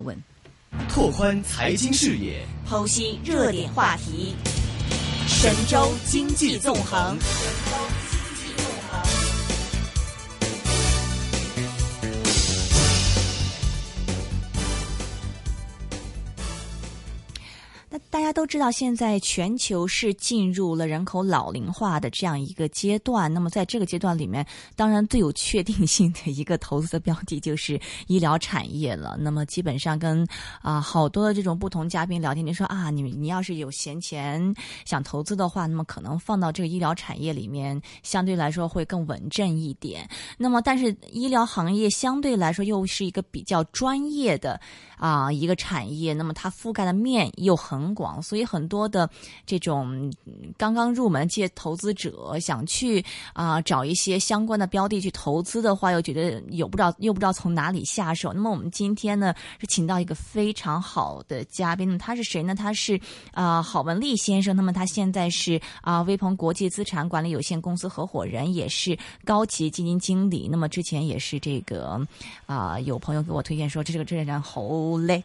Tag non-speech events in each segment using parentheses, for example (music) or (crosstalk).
问，拓宽财经视野，剖析热点话题，神州经济纵横。大家都知道，现在全球是进入了人口老龄化的这样一个阶段。那么，在这个阶段里面，当然最有确定性的一个投资的标的就是 (laughs) 医疗产业了。那么，基本上跟啊好多的这种不同嘉宾聊天，你说啊，你你要是有闲钱想投资的话，那么可能放到这个医疗产业里面，相对来说会更稳阵一点。那么，但是医疗行业相对来说又是一个比较专业的啊一个产业，那么它覆盖的面又很。广，所以很多的这种刚刚入门这些投资者想去啊找一些相关的标的去投资的话，又觉得有不知道又不知道从哪里下手。那么我们今天呢是请到一个非常好的嘉宾，他是谁呢？他是啊郝文丽先生。那么他现在是啊威鹏国际资产管理有限公司合伙人，也是高级基金经理。那么之前也是这个啊有朋友给我推荐说这个这个好累。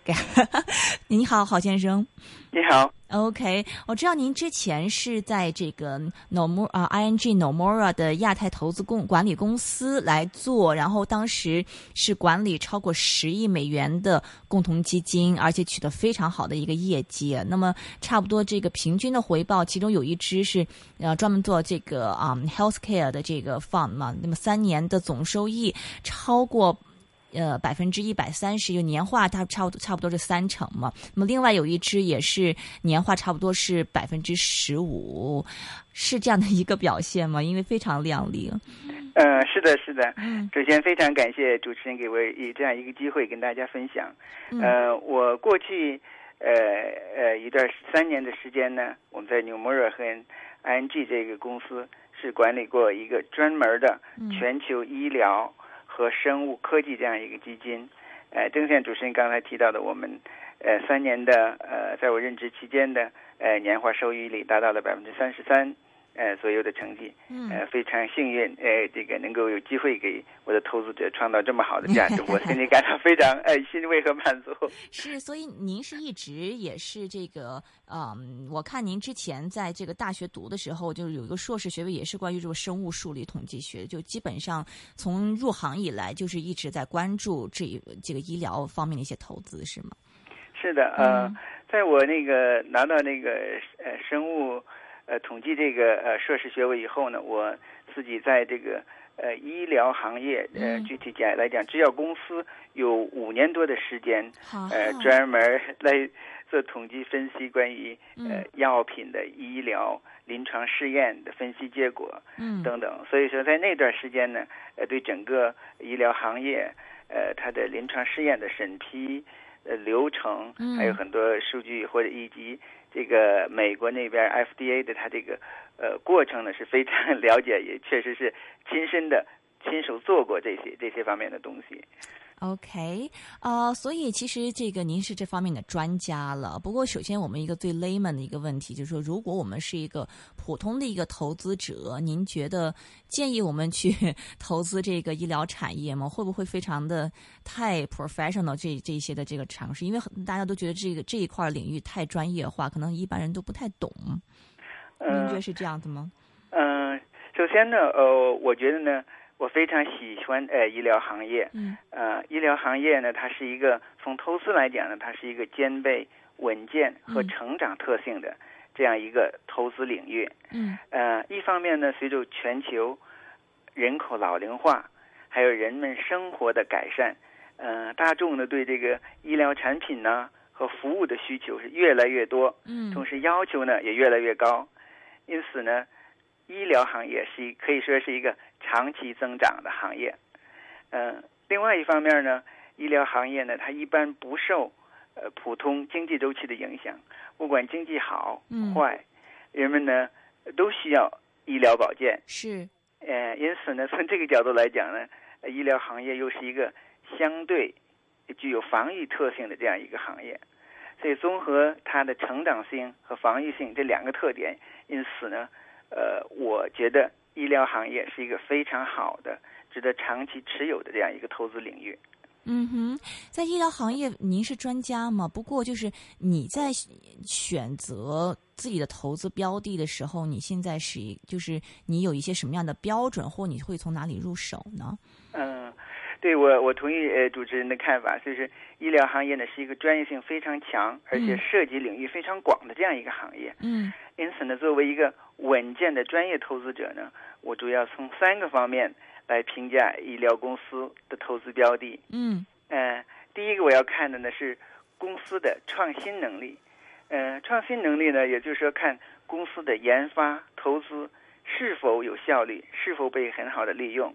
你好，郝先生。你好，OK，我知道您之前是在这个 Nomura 啊，ING Nomura 的亚太投资公管理公司来做，然后当时是管理超过十亿美元的共同基金，而且取得非常好的一个业绩。那么差不多这个平均的回报，其中有一支是呃专门做这个啊 healthcare 的这个 fund 嘛，那么三年的总收益超过。呃，百分之一百三十，就年化它差不多差不多是三成嘛。那么另外有一只也是年化差不多是百分之十五，是这样的一个表现吗？因为非常靓丽。嗯，是的，是的。首先非常感谢主持人给我以这样一个机会跟大家分享。呃，我过去呃呃一段三年的时间呢，我们在纽摩尔和 ING 这个公司是管理过一个专门的全球医疗。和生物科技这样一个基金，呃，正像主持人刚才提到的，我们呃三年的呃，在我任职期间的呃年化收益率达到了百分之三十三。呃，所有的成绩，呃，非常幸运，呃，这个能够有机会给我的投资者创造这么好的价值，(laughs) 我心里感到非常呃欣慰和满足。是，所以您是一直也是这个，嗯，我看您之前在这个大学读的时候，就是有一个硕士学位，也是关于这个生物数理统计学，就基本上从入行以来就是一直在关注这这个医疗方面的一些投资，是吗？是的，呃，在我那个拿到那个呃生物。呃，统计这个呃硕士学位以后呢，我自己在这个呃医疗行业呃具体讲来讲，制药公司有五年多的时间，呃专门 (laughs) 来做统计分析关于呃药品的医疗临床试验的分析结果嗯等等。所以说在那段时间呢，呃对整个医疗行业呃它的临床试验的审批呃流程，还有很多数据或者以及。这个美国那边 FDA 的他这个呃过程呢是非常 (laughs) 了解，也确实是亲身的亲手做过这些这些方面的东西。OK，呃，所以其实这个您是这方面的专家了。不过，首先我们一个最 layman 的一个问题就是说，如果我们是一个普通的一个投资者，您觉得建议我们去 (laughs) 投资这个医疗产业吗？会不会非常的太 professional 这这些的这个尝试？因为大家都觉得这个这一块领域太专业化，可能一般人都不太懂。您觉得是这样子吗？嗯，首先呢，呃，我觉得呢。我非常喜欢呃医疗行业，嗯，呃医疗行业呢，它是一个从投资来讲呢，它是一个兼备稳健和成长特性的这样一个投资领域，嗯，呃一方面呢，随着全球人口老龄化，还有人们生活的改善，呃大众呢对这个医疗产品呢和服务的需求是越来越多，嗯，同时要求呢也越来越高，因此呢。医疗行业是可以说是一个长期增长的行业，嗯，另外一方面呢，医疗行业呢，它一般不受呃普通经济周期的影响，不管经济好坏，人们呢都需要医疗保健。是，呃，因此呢，(laughs) 从这个角度来讲呢，医疗行业又是一个相对具有防御特性的这样一个行业，所以综合它的成长性和防御性这两个特点，因此呢。呃，我觉得医疗行业是一个非常好的、值得长期持有的这样一个投资领域。嗯哼，在医疗行业，您是专家嘛？不过就是你在选择自己的投资标的的时候，你现在是就是你有一些什么样的标准，或你会从哪里入手呢？嗯，对我我同意呃主持人的看法，就是医疗行业呢是一个专业性非常强，而且涉及领域非常广的这样一个行业。嗯，因此呢，作为一个稳健的专业投资者呢，我主要从三个方面。来评价医疗公司的投资标的。嗯，呃，第一个我要看的呢是公司的创新能力。呃，创新能力呢，也就是说看公司的研发投资是否有效率，是否被很好的利用。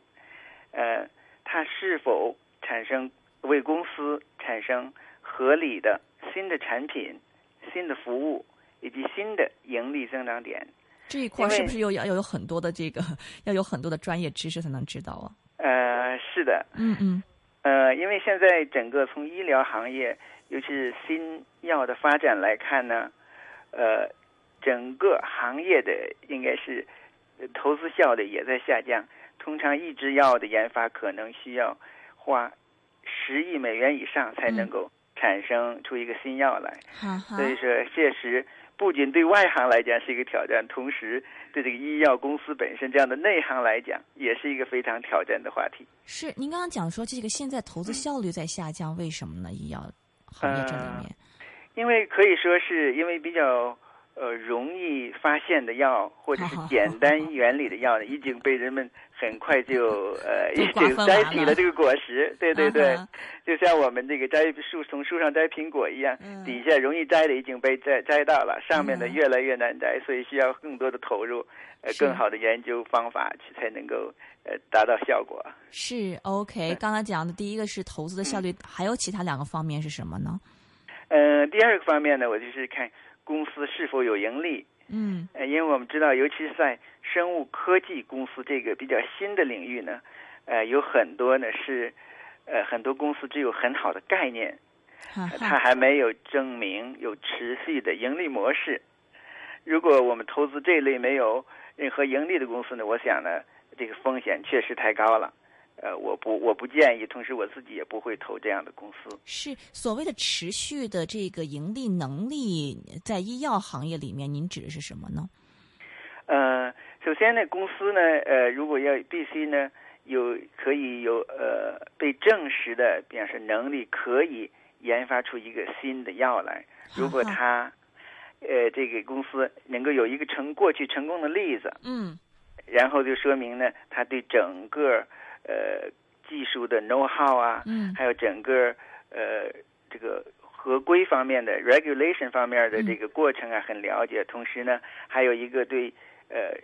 呃，它是否产生为公司产生合理的新的产品、新的服务以及新的盈利增长点。这一块是不是又要要有很多的这个，(laughs) 要有很多的专业知识才能知道啊？呃，是的，嗯嗯，呃，因为现在整个从医疗行业，尤其是新药的发展来看呢，呃，整个行业的应该是投资效率也在下降。通常一支药的研发可能需要花十亿美元以上才能够产生出一个新药来，所以说确实。不仅对外行来讲是一个挑战，同时对这个医药公司本身这样的内行来讲，也是一个非常挑战的话题。是您刚刚讲说这个现在投资效率在下降，为什么呢？医药行业这里面，因为可以说是因为比较。呃，容易发现的药或者是简单原理的药呢，已经被人们很快就 (laughs) 呃已经摘取了这个果实。对对对，就像我们这个摘树从树上摘苹果一样，底下容易摘的已经被摘摘到了，上面的越来越难摘，所以需要更多的投入，呃，更好的研究方法去才能够呃达到效果。是 OK，刚才讲的第一个是投资的效率，还有其他两个方面是什么呢？呃，第二个方面呢，我就是看。公司是否有盈利？嗯，呃，因为我们知道，尤其是在生物科技公司这个比较新的领域呢，呃，有很多呢是，呃，很多公司只有很好的概念，它还没有证明有持续的盈利模式。如果我们投资这类没有任何盈利的公司呢，我想呢，这个风险确实太高了。呃，我不，我不建议，同时我自己也不会投这样的公司。是所谓的持续的这个盈利能力，在医药行业里面，您指的是什么呢？呃，首先呢，公司呢，呃，如果要必须呢，有可以有呃被证实的，比方说能力，可以研发出一个新的药来。如果他，呃，这个公司能够有一个成过去成功的例子，嗯，然后就说明呢，他对整个。呃，技术的 know how 啊，嗯，还有整个呃这个合规方面的 regulation 方面的这个过程啊，很了解。同时呢，还有一个对呃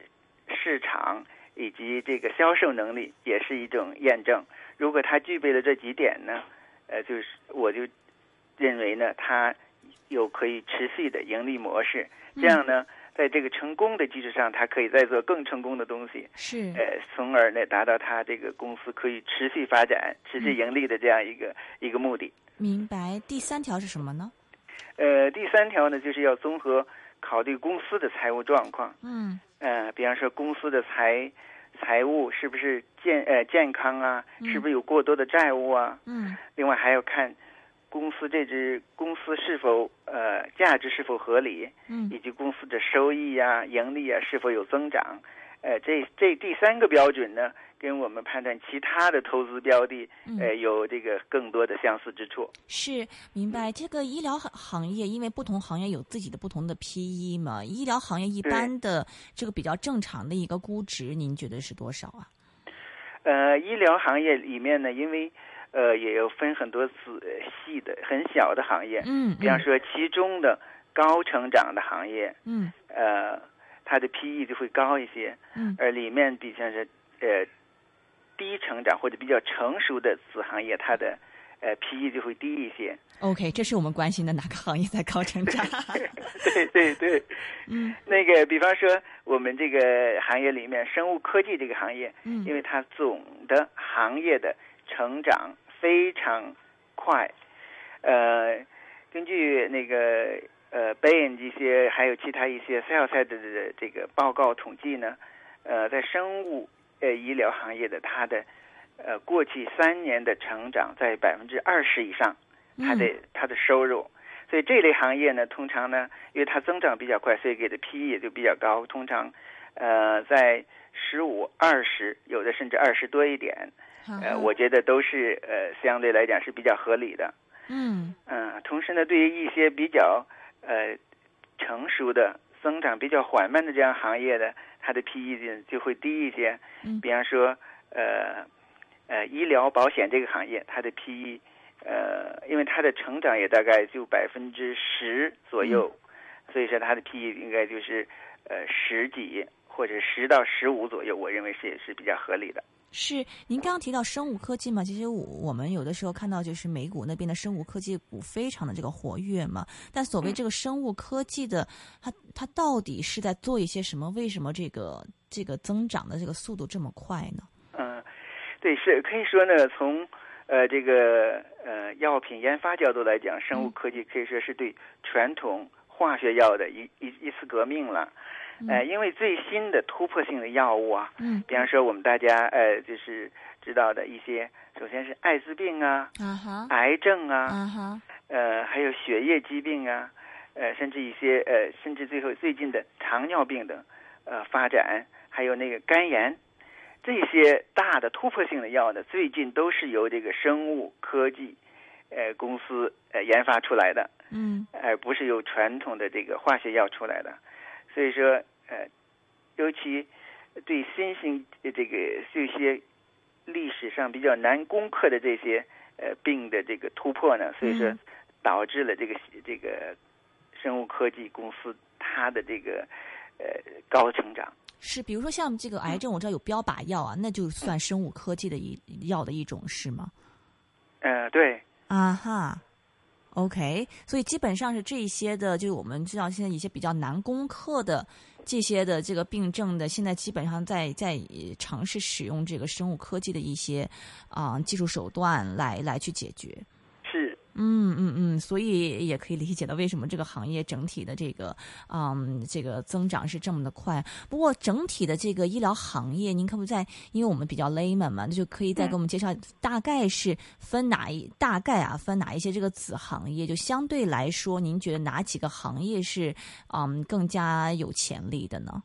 市场以及这个销售能力也是一种验证。如果他具备了这几点呢，呃，就是我就认为呢，他有可以持续的盈利模式。这样呢。在这个成功的基础上，他可以再做更成功的东西，是呃，从而呢达到他这个公司可以持续发展、持续盈利的这样一个一个目的。明白。第三条是什么呢？呃，第三条呢，就是要综合考虑公司的财务状况。嗯。呃，比方说公司的财财务是不是健呃健康啊？是不是有过多的债务啊？嗯。另外还要看。公司这支公司是否呃价值是否合理，嗯，以及公司的收益呀、盈利啊是否有增长，呃，这这第三个标准呢，跟我们判断其他的投资标的，呃，有这个更多的相似之处。是明白这个医疗行业，因为不同行业有自己的不同的 PE 嘛，医疗行业一般的这个比较正常的一个估值，您觉得是多少啊？呃，医疗行业里面呢，因为呃，也有分很多子细的、很小的行业，嗯，比方说其中的高成长的行业，嗯，呃，它的 PE 就会高一些，嗯，而里面比方说呃低成长或者比较成熟的子行业，它的呃 PE 就会低一些。OK，这是我们关心的哪个行业在高成长？对 (laughs) 对对，嗯，那个比方说我们这个行业里面，生物科技这个行业，嗯，因为它总的行业的成长。非常快，呃，根据那个呃，Bain 这些还有其他一些 sell side 的这个报告统计呢，呃，在生物呃医疗行业的它的呃过去三年的成长在百分之二十以上，它的它的收入。所以这类行业呢，通常呢，因为它增长比较快，所以给的 PE 也就比较高。通常，呃，在十五、二十，有的甚至二十多一点。呃，我觉得都是呃，相对来讲是比较合理的。嗯嗯，同时呢，对于一些比较呃成熟的、增长比较缓慢的这样行业的，它的 PE 就就会低一些。嗯，比方说呃呃医疗保险这个行业，它的 PE。呃，因为它的成长也大概就百分之十左右，所以说它的 PE 应该就是呃十几或者十到十五左右，我认为是也是比较合理的。是，您刚刚提到生物科技嘛？其实我我们有的时候看到就是美股那边的生物科技股非常的这个活跃嘛。但所谓这个生物科技的，它它到底是在做一些什么？为什么这个这个增长的这个速度这么快呢？嗯，对，是可以说呢，从。呃，这个呃，药品研发角度来讲，生物科技可以说是对传统化学药的一一一次革命了。呃，因为最新的突破性的药物啊，嗯，比方说我们大家呃就是知道的一些，首先是艾滋病啊，啊哈，癌症啊，啊哈，呃，还有血液疾病啊，呃，甚至一些呃，甚至最后最近的糖尿病的呃发展，还有那个肝炎。这些大的突破性的药呢，最近都是由这个生物科技，呃公司呃研发出来的，嗯，而不是由传统的这个化学药出来的。所以说，呃，尤其对新型这个这些历史上比较难攻克的这些呃病的这个突破呢，所以说导致了这个这个生物科技公司它的这个呃高成长。是，比如说像这个癌症，我知道有标靶药啊，那就算生物科技的一药的一种是吗？呃，对。啊哈，OK，所以基本上是这些的，就是我们知道现在一些比较难攻克的这些的这个病症的，现在基本上在在尝试使用这个生物科技的一些啊技术手段来来去解决。嗯嗯嗯，所以也可以理解到为什么这个行业整体的这个嗯这个增长是这么的快。不过整体的这个医疗行业，您可不在，因为我们比较 layman 嘛，那就可以再给我们介绍大概是分哪一大概啊分哪一些这个子行业？就相对来说，您觉得哪几个行业是嗯更加有潜力的呢？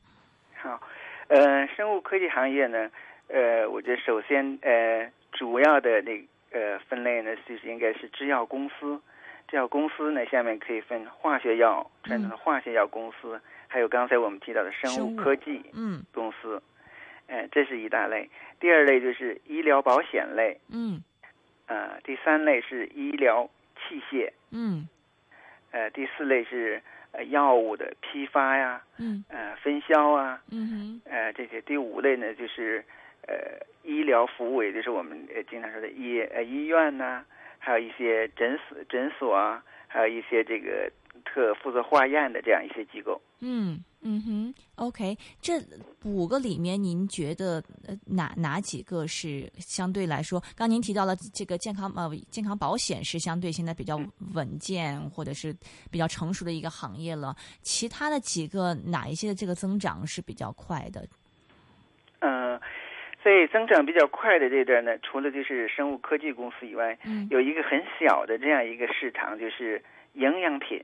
好，呃，生物科技行业呢，呃，我觉得首先呃主要的那。呃，分类呢就是应该是制药公司，制药公司呢下面可以分化学药传统的化学药公司，还有刚才我们提到的生物科技嗯公司，呃，这是一大类。第二类就是医疗保险类，嗯，呃，第三类是医疗器械，嗯，呃，第四类是呃药物的批发呀，嗯，呃，分销啊，嗯哼，呃，这些。第五类呢就是。呃，医疗服务也就是我们呃经常说的医呃医院呐，还有一些诊所诊所啊，还有一些这个特负责化验的这样一些机构。嗯嗯哼，OK，这五个里面，您觉得呃哪哪几个是相对来说？刚您提到了这个健康呃健康保险是相对现在比较稳健或者是比较成熟的一个行业了。其他的几个哪一些的这个增长是比较快的？嗯。所以增长比较快的这段呢，除了就是生物科技公司以外，嗯，有一个很小的这样一个市场，就是营养品。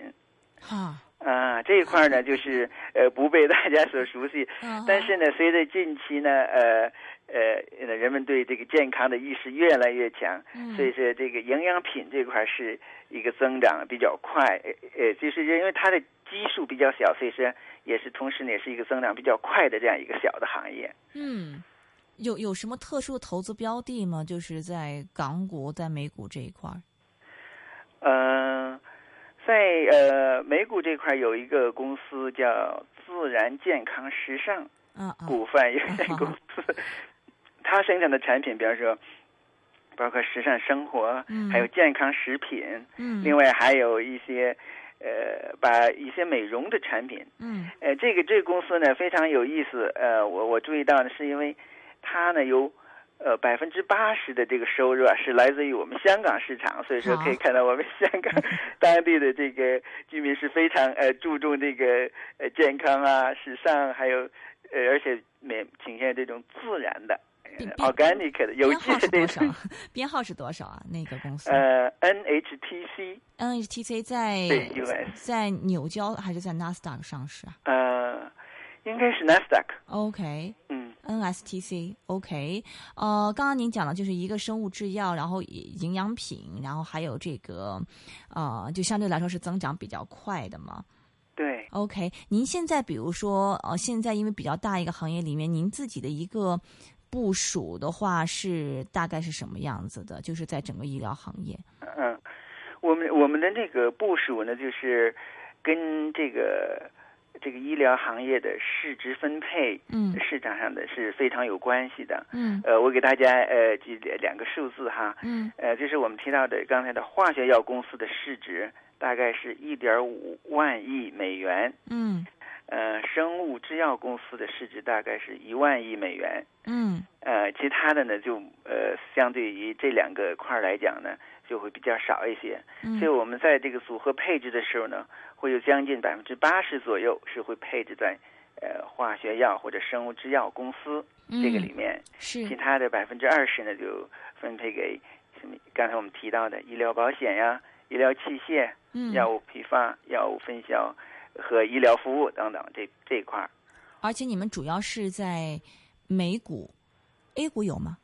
啊啊，这一块呢，就是呃不被大家所熟悉，(laughs) 但是呢，随着近期呢，呃呃，人们对这个健康的意识越来越强，所以说这个营养品这块是一个增长比较快，呃，就是因为它的基数比较小，所以说也是同时呢，也是一个增长比较快的这样一个小的行业。嗯。有有什么特殊的投资标的吗？就是在港股、在美股这一块儿。嗯，在呃美股这块有一个公司叫自然健康时尚股份有限公司，(laughs) 它生产的产品，比方说包括时尚生活，还有健康食品，嗯，另外还有一些呃把一些美容的产品，嗯，呃，这个这个公司呢非常有意思，呃，我我注意到呢是因为。它呢有，呃百分之八十的这个收入啊是来自于我们香港市场，所以说可以看到我们香港当地的这个居民是非常呃注重这个呃健康啊、时尚，还有呃而且每倾向这种自然的 organic 的有机的多少？(laughs) 编号是多少啊？那个公司？呃，NHTC。NHTC 在在纽交还是在纳斯达克上市啊？呃，应该是纳斯达克。OK，嗯，NSTC，OK，呃，刚刚您讲的就是一个生物制药，然后营养品，然后还有这个，呃，就相对来说是增长比较快的嘛。对，OK，您现在比如说，呃，现在因为比较大一个行业里面，您自己的一个部署的话是大概是什么样子的？就是在整个医疗行业。嗯，我们我们的那个部署呢，就是跟这个这个医疗行业的市值分配，嗯，市场上的是非常有关系的。嗯，呃，我给大家呃举两个数字哈，嗯，呃，就是我们提到的刚才的化学药公司的市值。大概是一点五万亿美元。嗯，呃，生物制药公司的市值大概是一万亿美元。嗯，呃，其他的呢，就呃，相对于这两个块来讲呢，就会比较少一些。嗯，所以我们在这个组合配置的时候呢，会有将近百分之八十左右是会配置在呃化学药或者生物制药公司这个里面。是。其他的百分之二十呢，就分配给什么？刚才我们提到的医疗保险呀。医疗器械、嗯药物批发、药物分销和医疗服务等等，这这一块儿。而且你们主要是在美股，A 股有吗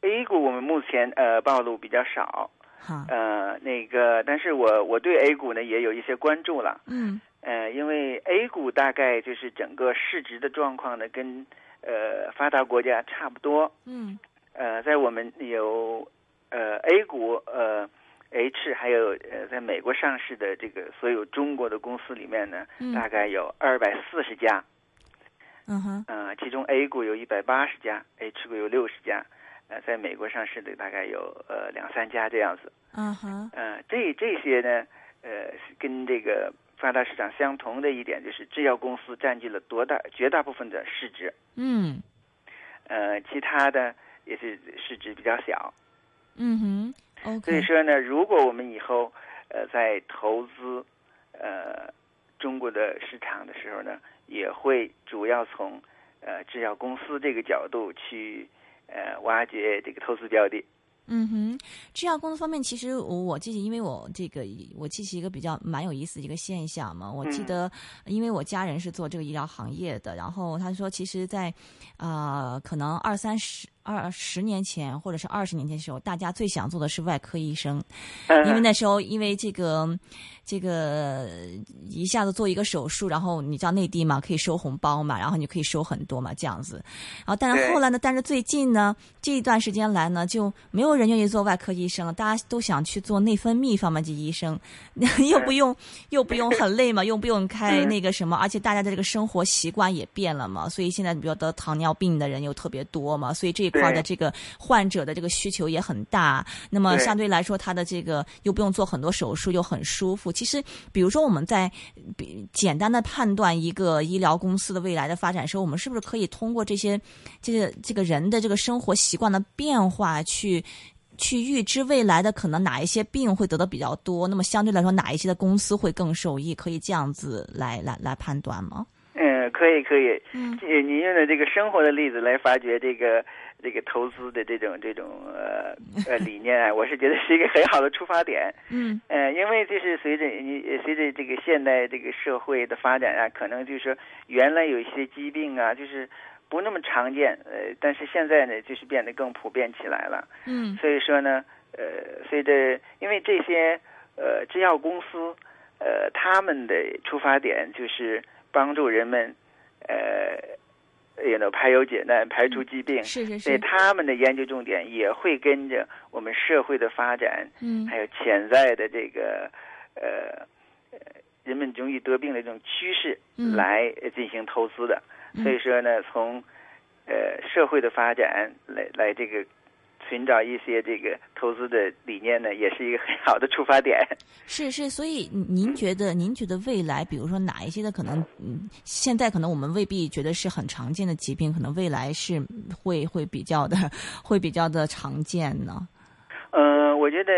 ？A 股我们目前呃暴露比较少，哈，呃那个，但是我我对 A 股呢也有一些关注了，嗯，呃，因为 A 股大概就是整个市值的状况呢跟呃发达国家差不多，嗯，呃，在我们有呃 A 股呃。H 还有呃，在美国上市的这个所有中国的公司里面呢，大概有二百四十家。嗯哼。呃，其中 A 股有一百八十家，H 股有六十家，呃，在美国上市的大概有呃两三家这样子。嗯哼。呃，这这些呢，呃，跟这个发达市场相同的一点就是，制药公司占据了多大绝大部分的市值。嗯。呃，其他的也是市值比较小。嗯哼。所以说呢，如果我们以后呃在投资呃中国的市场的时候呢，也会主要从呃制药公司这个角度去呃挖掘这个投资标的。嗯哼，制药公司方面，其实我我记起，因为我这个我记起一个比较蛮有意思的一个现象嘛。我记得，因为我家人是做这个医疗行业的，然后他说，其实，在啊可能二三十。二十年前或者是二十年前的时候，大家最想做的是外科医生，因为那时候因为这个这个一下子做一个手术，然后你知道内地嘛，可以收红包嘛，然后你可以收很多嘛，这样子。然后但是后来呢，但是最近呢这一段时间来呢，就没有人愿意做外科医生了，大家都想去做内分泌方面的医生，(laughs) 又不用又不用很累嘛，又不用开那个什么，而且大家的这个生活习惯也变了嘛，所以现在比如得糖尿病的人又特别多嘛，所以这。块的这个患者的这个需求也很大，那么相对来说，他的这个又不用做很多手术，又很舒服。其实，比如说我们在比简单的判断一个医疗公司的未来的发展时候，我们是不是可以通过这些这个这个人的这个生活习惯的变化，去去预知未来的可能哪一些病会得的比较多？那么相对来说，哪一些的公司会更受益？可以这样子来来来判断吗？嗯，可以可以。嗯，你用的这个生活的例子来发掘这个。这个投资的这种这种呃呃理念啊，我是觉得是一个很好的出发点。(laughs) 嗯，呃，因为就是随着你随着这个现代这个社会的发展啊，可能就是说原来有一些疾病啊，就是不那么常见，呃，但是现在呢，就是变得更普遍起来了。嗯，所以说呢，呃，随着因为这些呃制药公司，呃，他们的出发点就是帮助人们，呃。也能排忧解难、排除疾病，是是是。所以他们的研究重点也会跟着我们社会的发展，嗯，还有潜在的这个呃呃人们容易得病的这种趋势来进行投资的。所以说呢，从呃社会的发展来来这个。寻找一些这个投资的理念呢，也是一个很好的出发点。是是，所以您觉得，您觉得未来，比如说哪一些的可能，嗯，现在可能我们未必觉得是很常见的疾病，可能未来是会会比较的，(laughs) 会比较的常见呢？呃，我觉得，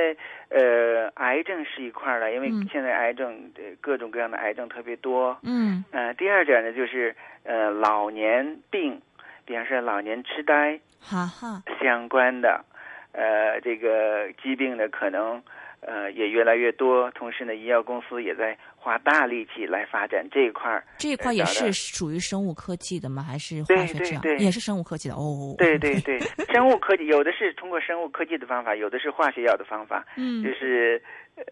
呃，癌症是一块儿的，因为现在癌症各种各样的癌症特别多。嗯。呃，第二点呢，就是呃，老年病。比方说老年痴呆，哈哈，相关的，呃，这个疾病呢，可能呃也越来越多。同时呢，医药公司也在花大力气来发展这一块儿。这一块也是属于生物科技的吗？还是化学这样？也是生物科技的哦。对对对，生物科技有的是通过生物科技的方法，有的是化学药的方法。嗯，就是呃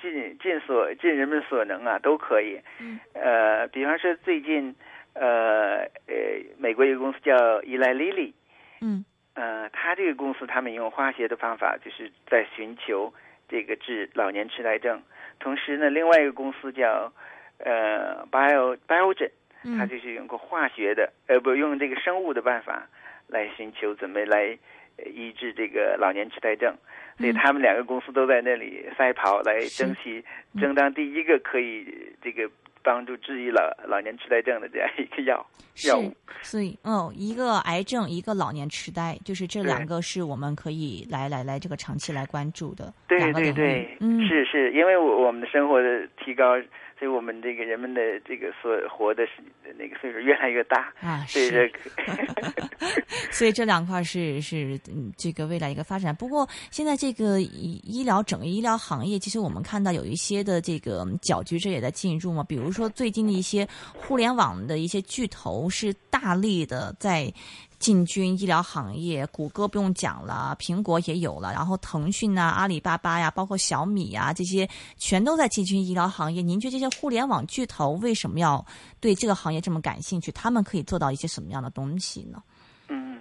尽尽所尽人们所能啊，都可以。嗯，呃，比方说最近。呃呃，美国一个公司叫伊莱莉莉，嗯，呃，他这个公司他们用化学的方法，就是在寻求这个治老年痴呆症。同时呢，另外一个公司叫呃 Bio Biogen，他就是用过化学的，呃，不用这个生物的办法来寻求怎么来医治这个老年痴呆症。所以他们两个公司都在那里赛跑，来争取争当第一个可以这个。帮助治愈老老年痴呆症的这样一个药药物，所以哦，一个癌症，一个老年痴呆，就是这两个是我们可以来来来这个长期来关注的对对对，嗯，是是因为我我们的生活的提高。所以我们这个人们的这个所活的那个岁数越来越大啊，是，所以这两块是 (laughs) 是这个未来一个发展。不过现在这个医疗整个医疗行业，其实我们看到有一些的这个搅局者也在进入嘛，比如说最近的一些互联网的一些巨头是大力的在。进军医疗行业，谷歌不用讲了，苹果也有了，然后腾讯啊、阿里巴巴呀，包括小米呀，这些全都在进军医疗行业。您觉得这些互联网巨头为什么要对这个行业这么感兴趣？他们可以做到一些什么样的东西呢？嗯，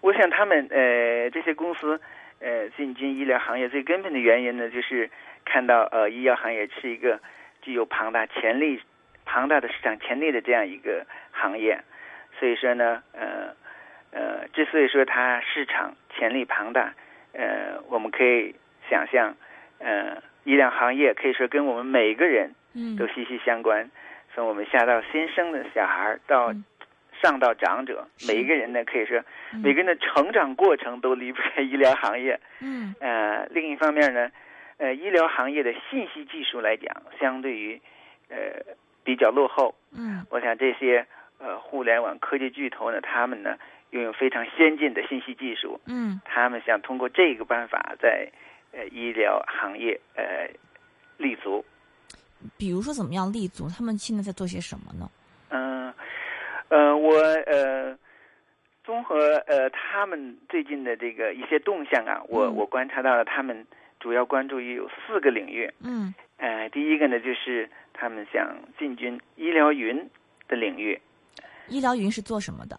我想他们呃这些公司呃进军医疗行业最根本的原因呢，就是看到呃医药行业是一个具有庞大潜力、庞大的市场潜力的这样一个行业，所以说呢，呃。呃，之所以说它市场潜力庞大，呃，我们可以想象，呃，医疗行业可以说跟我们每个人都息息相关。从我们下到新生的小孩到上到长者，每一个人呢，可以说每个人的成长过程都离不开医疗行业。嗯。呃，另一方面呢，呃，医疗行业的信息技术来讲，相对于呃比较落后。嗯。我想这些呃互联网科技巨头呢，他们呢。拥有非常先进的信息技术，嗯，他们想通过这个办法在呃医疗行业呃立足。比如说怎么样立足？他们现在在做些什么呢？嗯，呃，我呃综合呃他们最近的这个一些动向啊，我我观察到了他们主要关注于有四个领域。嗯，呃，第一个呢就是他们想进军医疗云的领域。医疗云是做什么的？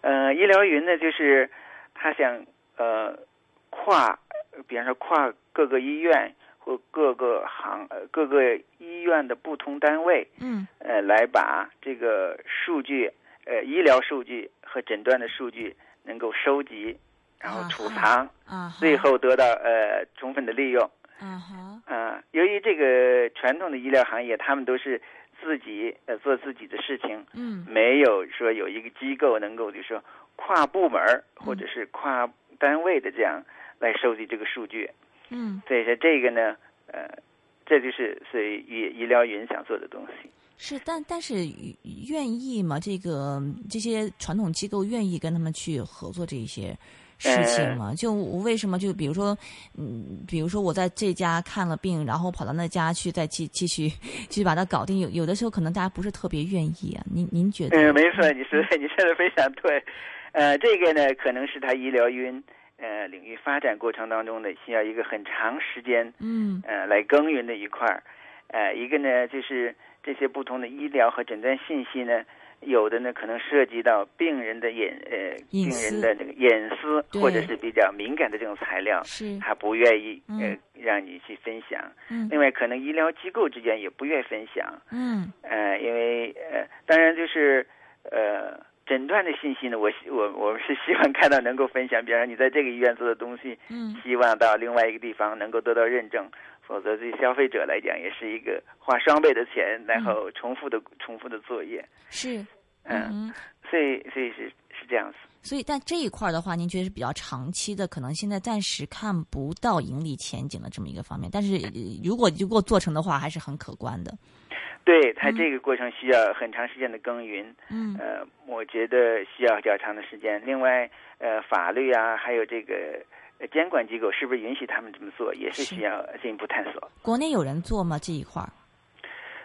呃，医疗云呢，就是他想呃跨，比方说跨各个医院或各个行呃各个医院的不同单位，嗯，呃，来把这个数据呃医疗数据和诊断的数据能够收集，然后储藏，啊，最后得到呃充分的利用，嗯哼，啊，由于这个传统的医疗行业，他们都是。自己呃做自己的事情，嗯，没有说有一个机构能够就说跨部门或者是跨单位的这样来收集这个数据，嗯，所以说这个呢，呃，这就是所以医医疗云想做的东西。是，但但是愿意吗？这个这些传统机构愿意跟他们去合作这一些？事情嘛，就为什么就比如说，嗯，比如说我在这家看了病，然后跑到那家去再继继续继续把它搞定，有有的时候可能大家不是特别愿意啊。您您觉得？嗯，没错，你说你说的非常对。呃，这个呢，可能是他医疗云呃领域发展过程当中呢，需要一个很长时间嗯呃来耕耘的一块儿。呃，一个呢就是这些不同的医疗和诊断信息呢。有的呢，可能涉及到病人的隐呃，病人的这个隐私，或者是比较敏感的这种材料，是。他不愿意呃让你去分享。嗯，另外，可能医疗机构之间也不愿分享。嗯，呃，因为呃，当然就是呃，诊断的信息呢，我我我们是希望看到能够分享。比方说，你在这个医院做的东西，嗯，希望到另外一个地方能够得到认证。否则，对消费者来讲，也是一个花双倍的钱，然后重复的、重复的作业。是，嗯，所以，所以是是这样子。所以，但这一块的话，您觉得是比较长期的，可能现在暂时看不到盈利前景的这么一个方面。但是如果如果做成的话，还是很可观的。对它这个过程需要很长时间的耕耘，嗯，呃，我觉得需要较长的时间。另外，呃，法律啊，还有这个监管机构是不是允许他们这么做，也是需要进一步探索。国内有人做吗这一块儿？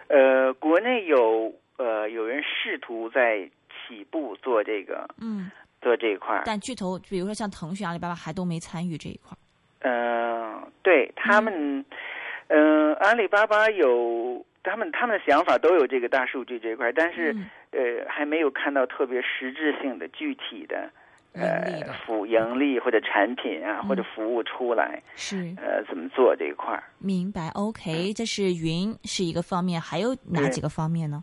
呃，国内有呃有人试图在起步做这个，嗯，做这一块儿，但巨头比如说像腾讯、阿里巴巴还都没参与这一块儿。嗯，对他们，嗯，阿里巴巴有他们他们的想法都有这个大数据这一块，但是呃还没有看到特别实质性的具体的呃服盈利或者产品啊或者服务出来，是呃怎么做这一块儿？明白？OK，这是云是一个方面，还有哪几个方面呢？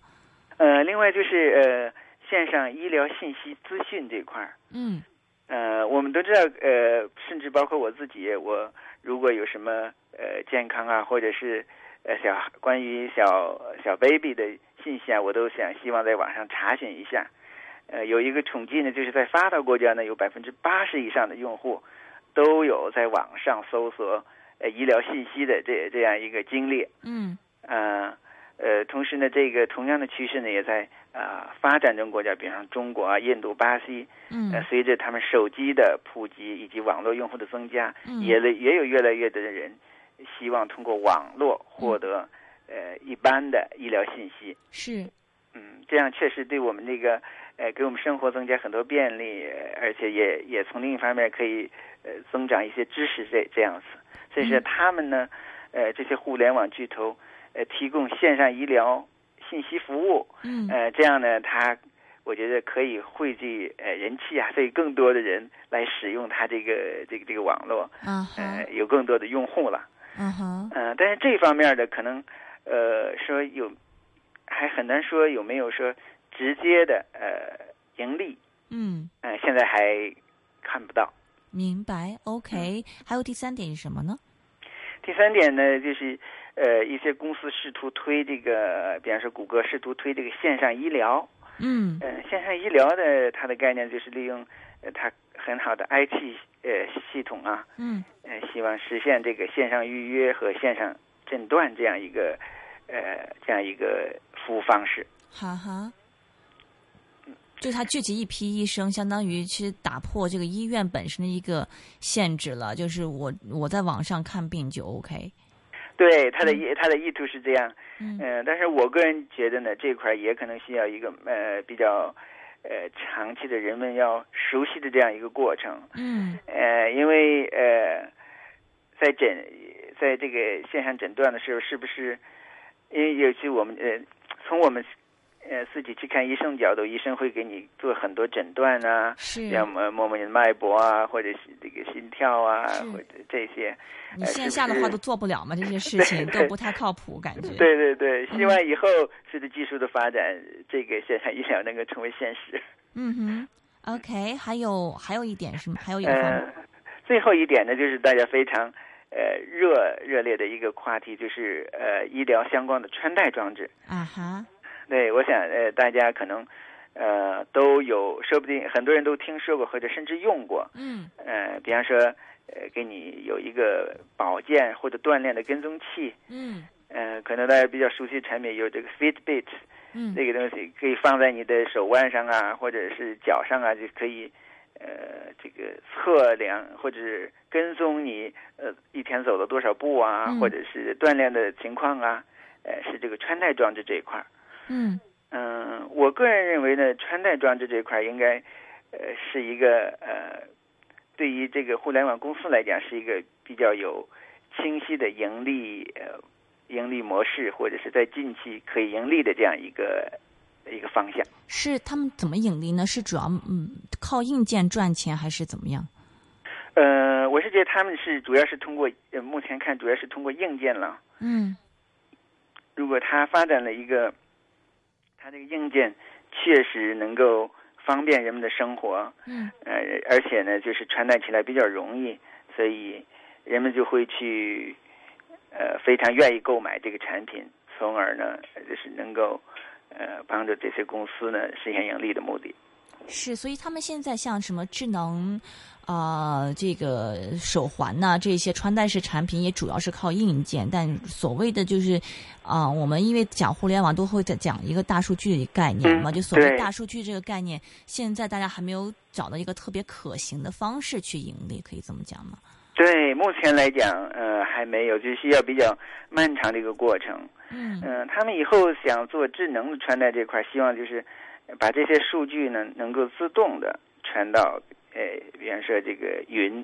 呃，另外就是呃线上医疗信息资讯这块儿，嗯。呃，我们都知道，呃，甚至包括我自己，我如果有什么呃健康啊，或者是呃小关于小小 baby 的信息啊，我都想希望在网上查询一下。呃，有一个统计呢，就是在发达国家呢，有百分之八十以上的用户都有在网上搜索呃医疗信息的这这样一个经历。嗯。呃呃，同时呢，这个同样的趋势呢，也在。啊，发展中国家，比方中国啊、印度、巴西，嗯，呃，随着他们手机的普及以及网络用户的增加，嗯，也也有越来越多的人希望通过网络获得呃一般的医疗信息。是，嗯，这样确实对我们这个呃给我们生活增加很多便利，而且也也从另一方面可以呃增长一些知识这这样子。所以说他们呢，呃，这些互联网巨头呃提供线上医疗。信息服务，嗯，呃，这样呢，他我觉得可以汇聚呃人气啊，所以更多的人来使用它这个这个这个网络，嗯，呃，有更多的用户了，嗯哼，嗯，但是这方面的可能，呃，说有还很难说有没有说直接的呃盈利，嗯，呃，现在还看不到。明白，OK，还有第三点是什么呢？第三点呢，就是。呃，一些公司试图推这个，比方说谷歌试图推这个线上医疗。嗯。呃，线上医疗的它的概念就是利用呃它很好的 IT 呃系统啊。嗯。呃，希望实现这个线上预约和线上诊断这样一个呃这样一个服务方式。哈哈。就他聚集一批医生，相当于其实打破这个医院本身的一个限制了，就是我我在网上看病就 OK。对他的意，他的意图是这样，嗯，但是我个人觉得呢，这块也可能需要一个呃比较呃长期的人们要熟悉的这样一个过程，嗯，呃，因为呃，在诊在这个线上诊断的时候，是不是因为尤其我们呃从我们。呃，自己去看医生角度，医生会给你做很多诊断啊，是要么摸摸你的脉搏啊，或者是这个心跳啊，或者这些。你线下的话都做不了吗？这些 (laughs) 事情都不太靠谱，感觉。对对对，希望以后随着技术的发展，这个线上医疗能够成为现实。(laughs) 嗯哼，OK，还有还有一点是吗？还有一个。呃，最后一点呢，就是大家非常呃热热烈的一个话题，就是呃医疗相关的穿戴装置。啊哈。对，我想呃，大家可能，呃，都有，说不定很多人都听说过或者甚至用过。嗯。呃，比方说，呃，给你有一个保健或者锻炼的跟踪器。嗯。呃，可能大家比较熟悉的产品有这个 Fitbit。嗯。这个东西可以放在你的手腕上啊，或者是脚上啊，就可以，呃，这个测量或者是跟踪你呃一天走了多少步啊，或者是锻炼的情况啊，呃，是这个穿戴装置这一块儿。嗯嗯，我个人认为呢，穿戴装置这块应该，呃，是一个呃，对于这个互联网公司来讲，是一个比较有清晰的盈利呃盈利模式，或者是在近期可以盈利的这样一个一个方向。是他们怎么盈利呢？是主要嗯靠硬件赚钱，还是怎么样？呃，我是觉得他们是主要是通过呃目前看主要是通过硬件了。嗯，如果他发展了一个。它这个硬件确实能够方便人们的生活，嗯，呃，而且呢，就是穿戴起来比较容易，所以人们就会去，呃，非常愿意购买这个产品，从而呢，就是能够，呃，帮助这些公司呢实现盈利的目的。是，所以他们现在像什么智能啊，这个手环呐，这些穿戴式产品也主要是靠硬件，但所谓的就是啊，我们因为讲互联网都会在讲一个大数据的概念嘛，就所谓大数据这个概念，现在大家还没有找到一个特别可行的方式去盈利，可以这么讲吗？对，目前来讲，呃，还没有，就需要比较漫长的一个过程。嗯，嗯，他们以后想做智能的穿戴这块，希望就是。把这些数据呢，能够自动的传到呃，比方说这个云，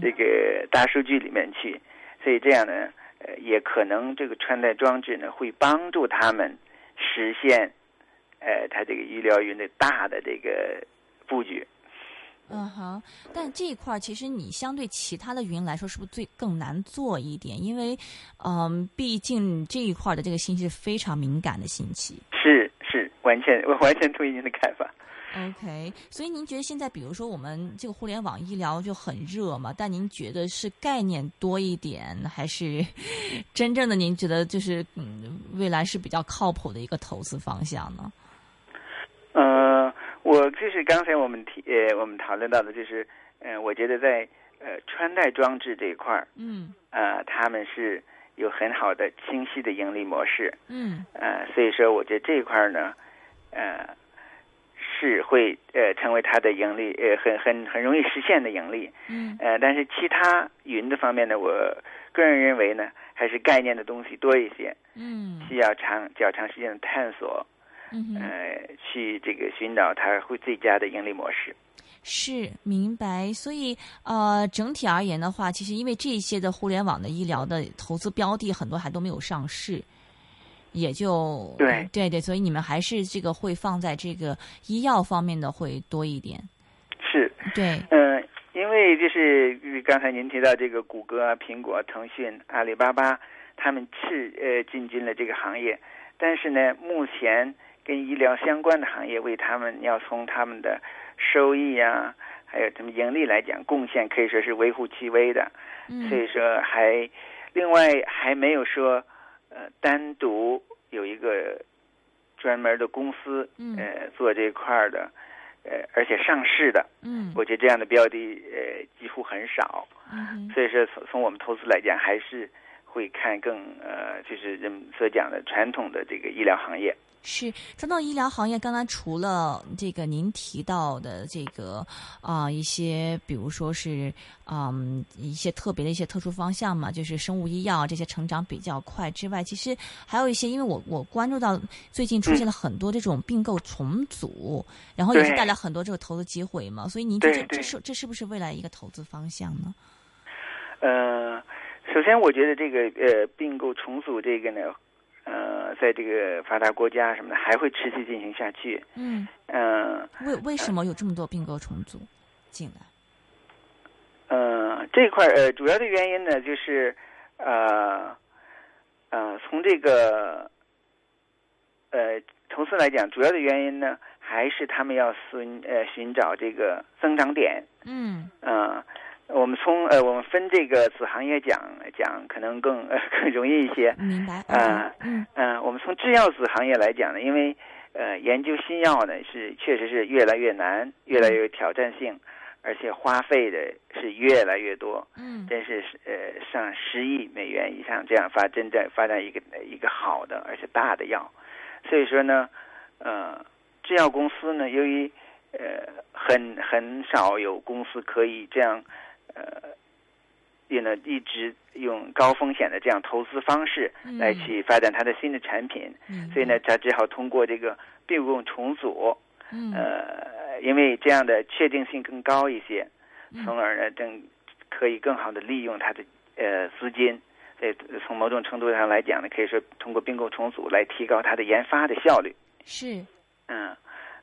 这个大数据里面去，所以这样呢，呃，也可能这个穿戴装置呢，会帮助他们实现，呃，它这个医疗云的大的这个布局。嗯好，但这一块其实你相对其他的云来说，是不是最更难做一点？因为，嗯，毕竟这一块的这个信息是非常敏感的信息。是。是完全，我完全同意您的看法。OK，所以您觉得现在，比如说我们这个互联网医疗就很热嘛？但您觉得是概念多一点，还是真正的您觉得就是嗯，未来是比较靠谱的一个投资方向呢？呃，我就是刚才我们提呃，我们讨论到的就是，呃，我觉得在呃穿戴装置这一块儿，嗯，呃，他们是。有很好的清晰的盈利模式，嗯，呃，所以说我觉得这一块儿呢，呃，是会呃成为它的盈利，呃，很很很容易实现的盈利，嗯，呃，但是其他云的方面呢，我个人认为呢，还是概念的东西多一些，嗯，需要长较长时间的探索，嗯，呃，去这个寻找它会最佳的盈利模式。是明白，所以呃，整体而言的话，其实因为这些的互联网的医疗的投资标的很多还都没有上市，也就对。对对，所以你们还是这个会放在这个医药方面的会多一点。是，对，嗯，因为就是刚才您提到这个谷歌、苹果、腾讯、阿里巴巴，他们是呃进军了这个行业，但是呢，目前跟医疗相关的行业为他们要从他们的收益呀，还有他们盈利来讲，贡献可以说是微乎其微的，所以说还另外还没有说呃单独有一个专门的公司呃做这块的呃而且上市的，嗯，我觉得这样的标的呃几乎很少，嗯，所以说从从我们投资来讲，还是会看更呃就是人们所讲的传统的这个医疗行业。是说到医疗行业，刚刚除了这个您提到的这个啊一些，比如说是嗯一些特别的一些特殊方向嘛，就是生物医药这些成长比较快之外，其实还有一些，因为我我关注到最近出现了很多这种并购重组，然后也是带来很多这个投资机会嘛，所以您觉得这是这是不是未来一个投资方向呢？呃，首先我觉得这个呃并购重组这个呢。呃，在这个发达国家什么的，还会持续进行下去。嗯嗯，为为什么有这么多并购重组进来？呃，这块呃，主要的原因呢，就是呃呃，从这个呃投资来讲，主要的原因呢，还是他们要寻呃寻找这个增长点。嗯嗯。我们从呃，我们分这个子行业讲讲，可能更呃 (laughs) 更容易一些。明白。啊，嗯嗯，我们从制药子行业来讲呢，因为呃，研究新药呢是确实是越来越难，越来越有挑战性，而且花费的是越来越多。嗯，真是呃上十亿美元以上这样发真正发展一个一个好的而且大的药，所以说呢，呃，制药公司呢，由于呃很很少有公司可以这样。呃，也呢一直用高风险的这样投资方式来去发展它的新的产品，所以呢，它只好通过这个并购重组，呃，因为这样的确定性更高一些，从而呢，更可以更好的利用它的呃资金，在从某种程度上来讲呢，可以说通过并购重组来提高它的研发的效率。是，嗯，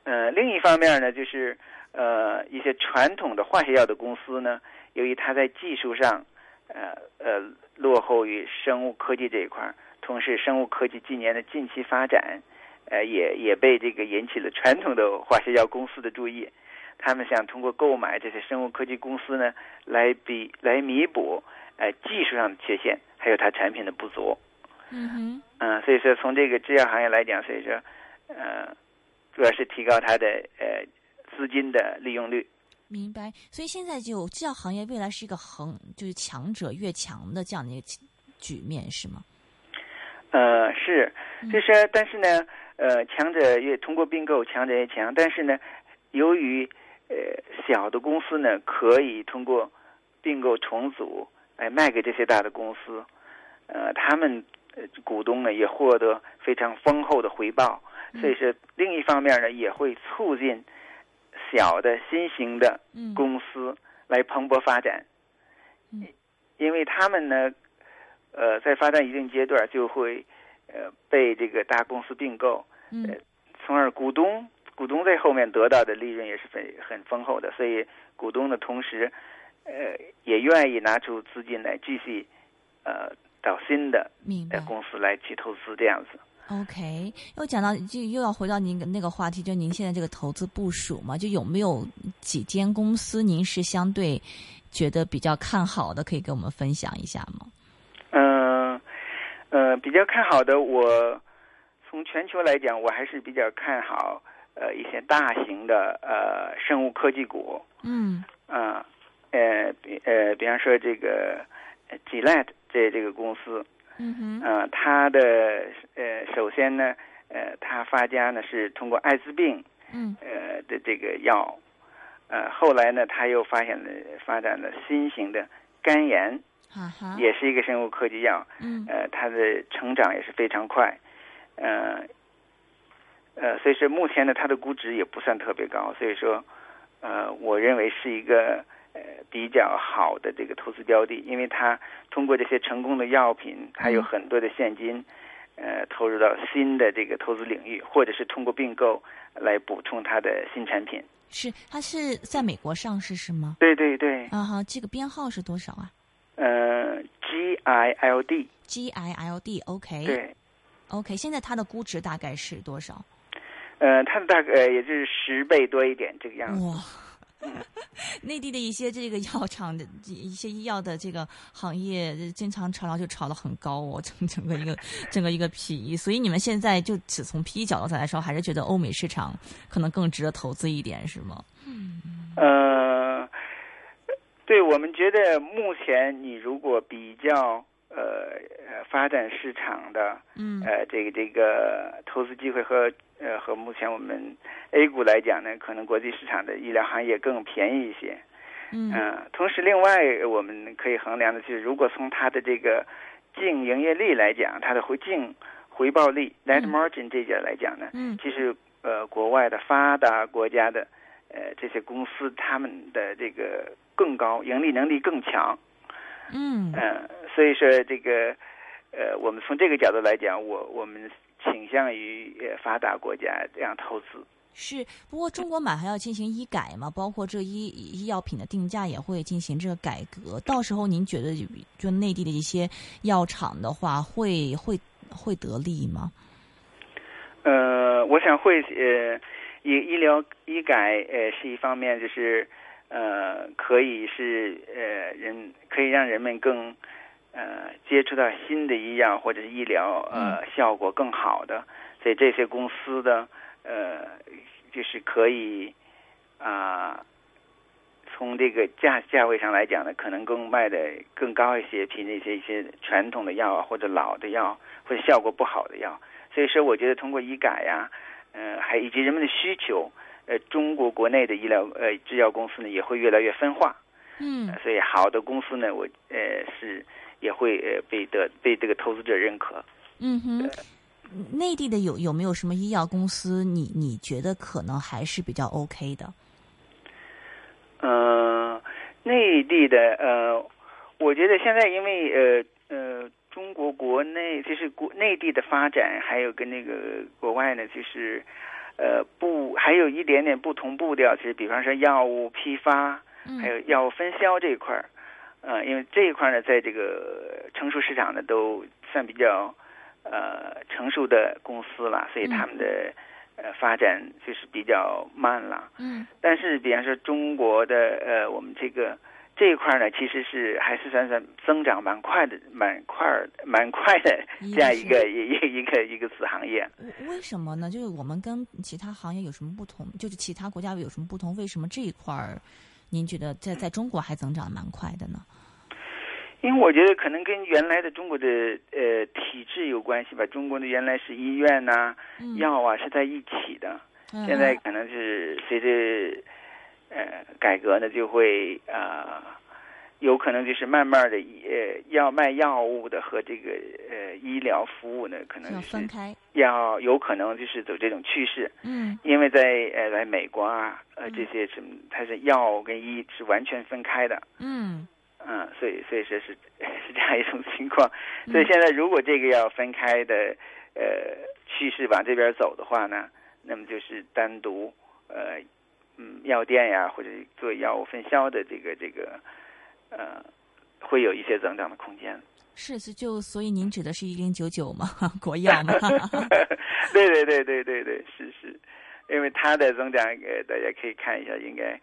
呃，另一方面呢，就是呃一些传统的化学药的公司呢。由于它在技术上，呃呃落后于生物科技这一块儿，同时生物科技近年的近期发展，呃也也被这个引起了传统的化学药公司的注意，他们想通过购买这些生物科技公司呢，来比来弥补呃技术上的缺陷，还有它产品的不足。嗯哼。嗯，所以说从这个制药行业来讲，所以说，呃，主要是提高它的呃资金的利用率。明白。所以现在就制药行业未来是一个横，就是强者越强的这样的一个局面，是吗？呃，是，就是但是呢，呃，强者越通过并购，强者越强。但是呢，由于呃小的公司呢，可以通过并购重组来卖给这些大的公司，呃，他们股东呢也获得非常丰厚的回报。所以说，另一方面呢，也会促进小的新型的公司来蓬勃发展，因为他们呢。呃，在发展一定阶段，就会呃被这个大公司并购，呃，从而股东股东在后面得到的利润也是很很丰厚的，所以股东的同时，呃，也愿意拿出资金来继续呃找新的公司来去投资这样子。OK，又讲到就又要回到您那个话题，就您现在这个投资部署嘛，就有没有几间公司您是相对觉得比较看好的，可以跟我们分享一下吗？嗯呃，比较看好的，我从全球来讲，我还是比较看好呃一些大型的呃生物科技股。嗯。啊，呃，比呃，比方说这个 Gillette 这这个公司。嗯哼。啊，他的呃，首先呢，呃，他发家呢是通过艾滋病。嗯。呃的这个药，呃，后来呢，他又发现了发展了新型的肝炎啊。也是一个生物科技药，嗯，呃，它的成长也是非常快，呃，呃，所以说目前呢，它的估值也不算特别高，所以说，呃，我认为是一个呃比较好的这个投资标的，因为它通过这些成功的药品，它有很多的现金，呃，投入到新的这个投资领域，或者是通过并购来补充它的新产品。是，它是在美国上市是吗？对对对。啊哈，这个编号是多少啊？呃，G I L D，G I L D，OK，对，OK，现在它的估值大概是多少？呃，它的大概也就是十倍多一点这个样子。哇，内地的一些这个药厂的一些医药的这个行业，经常炒，然后就炒得很高哦，整整个一个整个一个 PE，所以你们现在就只从 PE 角度上来说，还是觉得欧美市场可能更值得投资一点，是吗？嗯，呃。对我们觉得，目前你如果比较呃发展市场的，嗯，呃这个这个投资机会和呃和目前我们 A 股来讲呢，可能国际市场的医疗行业更便宜一些，嗯，同时另外我们可以衡量的就是，如果从它的这个净营业利来讲，它的回净回报率 net margin 这点来讲呢，嗯，其实呃国外的发达国家的呃这些公司他们的这个。更高，盈利能力更强。嗯嗯，所以说这个呃，我们从这个角度来讲，我我们倾向于发达国家这样投资。是，不过中国马还要进行医改嘛，包括这医医药品的定价也会进行这个改革。到时候您觉得，就内地的一些药厂的话，会会会得利吗？呃，我想会呃，医医疗医改呃是一方面，就是。呃，可以是呃人可以让人们更呃接触到新的医药或者是医疗呃效果更好的，所以这些公司的呃就是可以啊从这个价价位上来讲呢，可能更卖的更高一些，比那些一些传统的药啊或者老的药或者效果不好的药。所以说，我觉得通过医改呀，呃，还以及人们的需求。呃，中国国内的医疗呃制药公司呢也会越来越分化，嗯，所以好的公司呢，我呃是也会呃被的被这个投资者认可。嗯哼，内地的有有没有什么医药公司，你你觉得可能还是比较 OK 的？嗯，内地的呃，我觉得现在因为呃呃，中国国内就是国内地的发展，还有跟那个国外呢，就是。呃，不，还有一点点不同步调。其实，比方说药物批发，还有药物分销这一块儿，呃，因为这一块呢，在这个成熟市场呢，都算比较呃成熟的公司了，所以他们的呃发展就是比较慢了。嗯。但是，比方说中国的呃，我们这个这一块呢，其实是还是算算增长蛮快的，蛮快蛮快的这样一个一一个一个子行业。为什么呢？就是我们跟其他行业有什么不同？就是其他国家有什么不同？为什么这一块儿您觉得在在中国还增长蛮快的呢？因为我觉得可能跟原来的中国的呃体制有关系吧。中国的原来是医院呐、药啊是在一起的，现在可能是随着。呃，改革呢就会呃，有可能就是慢慢的呃，要卖药物的和这个呃医疗服务呢，可能要分开，要有可能就是走这种趋势。嗯，因为在呃在美国啊，呃这些什么，它是药跟医是完全分开的。嗯嗯，所以所以说是 (laughs) 是这样一种情况。所以现在如果这个要分开的呃趋势往这边走的话呢，那么就是单独呃。嗯，药店呀，或者做药物分销的这个这个，呃，会有一些增长的空间。是是，就所以您指的是一零九九吗？(laughs) 国药吗？对对对对对对，是是，因为它的增长，呃，大家可以看一下，应该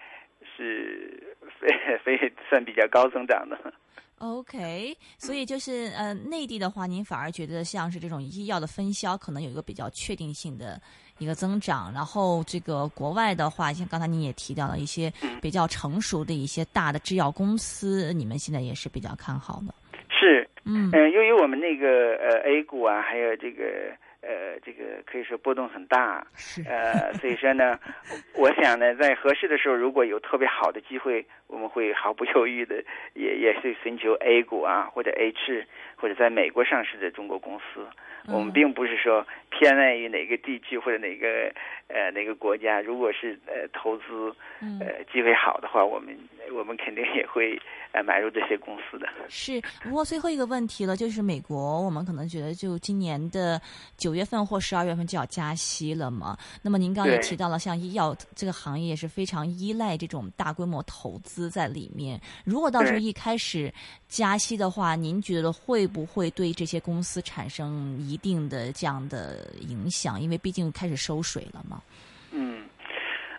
是非非算比较高增长的。OK，所以就是呃，内地的话，您反而觉得像是这种医药的分销，可能有一个比较确定性的。一个增长，然后这个国外的话，像刚才您也提到了一些比较成熟的一些大的制药公司，你们现在也是比较看好的。是，嗯。嗯，由于我们那个呃 A 股啊，还有这个呃这个可以说波动很大，是，呃，所以说呢，我想呢，在合适的时候，如果有特别好的机会，我们会毫不犹豫的也也是寻求 A 股啊，或者 H 或者在美国上市的中国公司。我们并不是说偏爱于哪个地区或者哪个呃哪个国家，如果是呃投资呃机会好的话，我们我们肯定也会呃买入这些公司的。是，不过最后一个问题了，就是美国，我们可能觉得就今年的九月份或十二月份就要加息了嘛。那么您刚刚也提到了，像医药这个行业是非常依赖这种大规模投资在里面。如果到时候一开始加息的话，您觉得会不会对这些公司产生一定的这样的影响？因为毕竟开始收水了嘛。嗯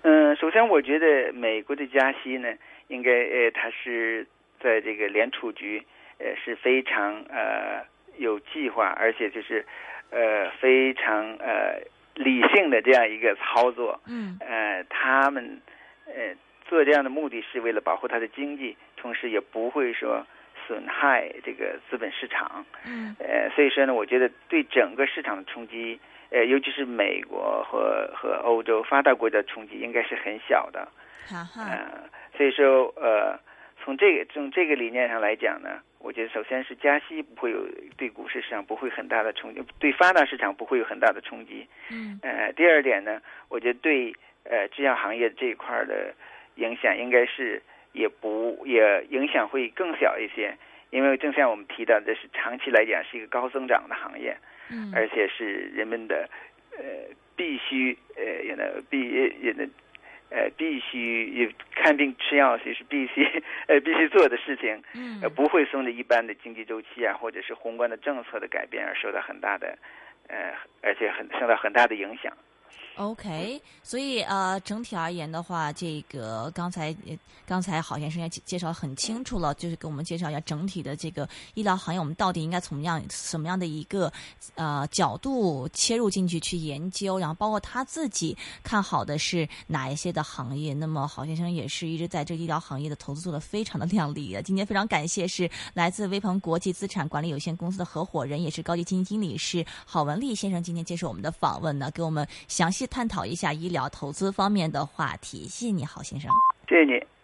嗯，首先我觉得美国的加息呢，应该呃，他是在这个联储局呃是非常呃有计划，而且就是呃非常呃理性的这样一个操作。嗯。呃，他们呃做这样的目的是为了保护他的经济，同时也不会说。损害这个资本市场，嗯，呃，所以说呢，我觉得对整个市场的冲击，呃，尤其是美国和和欧洲发达国家冲击应该是很小的，哈哈，呃，所以说，呃，从这个从这个理念上来讲呢，我觉得首先是加息不会有对股市市场不会很大的冲击，对发达市场不会有很大的冲击，嗯，呃，第二点呢，我觉得对呃制药行业这一块的影响应该是。也不也影响会更小一些，因为正像我们提到的是长期来讲是一个高增长的行业，嗯，而且是人们的呃必须呃也能必也能呃必须看病吃药也是必须呃必须做的事情，嗯，不会随着一般的经济周期啊或者是宏观的政策的改变而受到很大的呃而且很受到很大的影响。OK，所以呃，整体而言的话，这个刚才刚才郝先生也介绍很清楚了，就是给我们介绍一下整体的这个医疗行业，我们到底应该从样什么样的一个呃角度切入进去去研究，然后包括他自己看好的是哪一些的行业。那么郝先生也是一直在这个医疗行业的投资做的非常的靓丽的。今天非常感谢是来自威鹏国际资产管理有限公司的合伙人，也是高级基金经理是郝文丽先生，今天接受我们的访问呢，给我们详细。探讨一下医疗投资方面的话题，谢谢你好，先生。谢谢你。